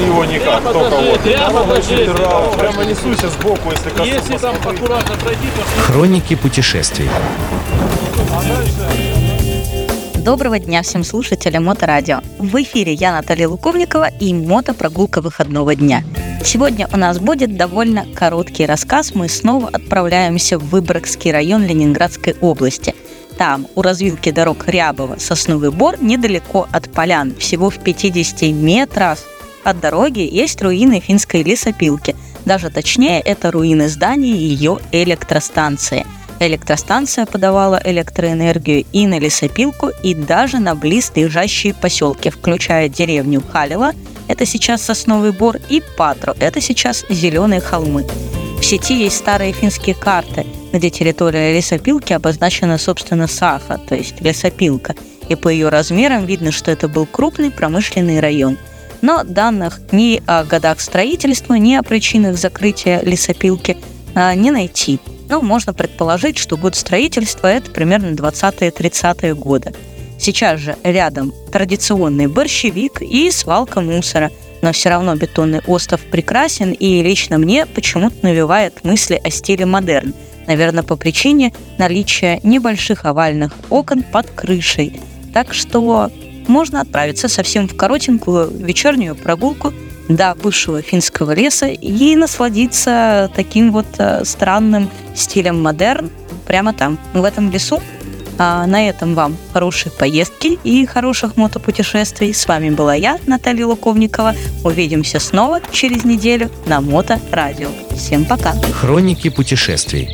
его никак, Прямо только вот. прямо Прямо прямо несуйся сбоку, если коснусь. Если там аккуратно пройти, то Хроники путешествий. Доброго дня всем слушателям Моторадио. В эфире я, Наталья Луковникова и мотопрогулка выходного дня. Сегодня у нас будет довольно короткий рассказ. Мы снова отправляемся в Выборгский район Ленинградской области. Там, у развилки дорог Рябова, Сосновый Бор, недалеко от полян, всего в 50 метрах от дороги есть руины финской лесопилки. Даже точнее, это руины здания ее электростанции – Электростанция подавала электроэнергию и на лесопилку, и даже на близлежащие поселки, включая деревню Халева, это сейчас Сосновый Бор, и Патру, это сейчас Зеленые холмы. В сети есть старые финские карты, где территория лесопилки обозначена, собственно, Саха, то есть лесопилка, и по ее размерам видно, что это был крупный промышленный район. Но данных ни о годах строительства, ни о причинах закрытия лесопилки а, не найти. Ну, можно предположить, что год строительства – это примерно 20-30-е годы. Сейчас же рядом традиционный борщевик и свалка мусора, но все равно бетонный остров прекрасен и лично мне почему-то навевает мысли о стиле модерн. Наверное, по причине наличия небольших овальных окон под крышей. Так что можно отправиться совсем в коротенькую вечернюю прогулку до бывшего финского леса и насладиться таким вот э, странным стилем модерн прямо там, в этом лесу. А на этом вам хорошей поездки и хороших мотопутешествий. С вами была я, Наталья Луковникова. Увидимся снова через неделю на Моторадио. Всем пока! Хроники путешествий.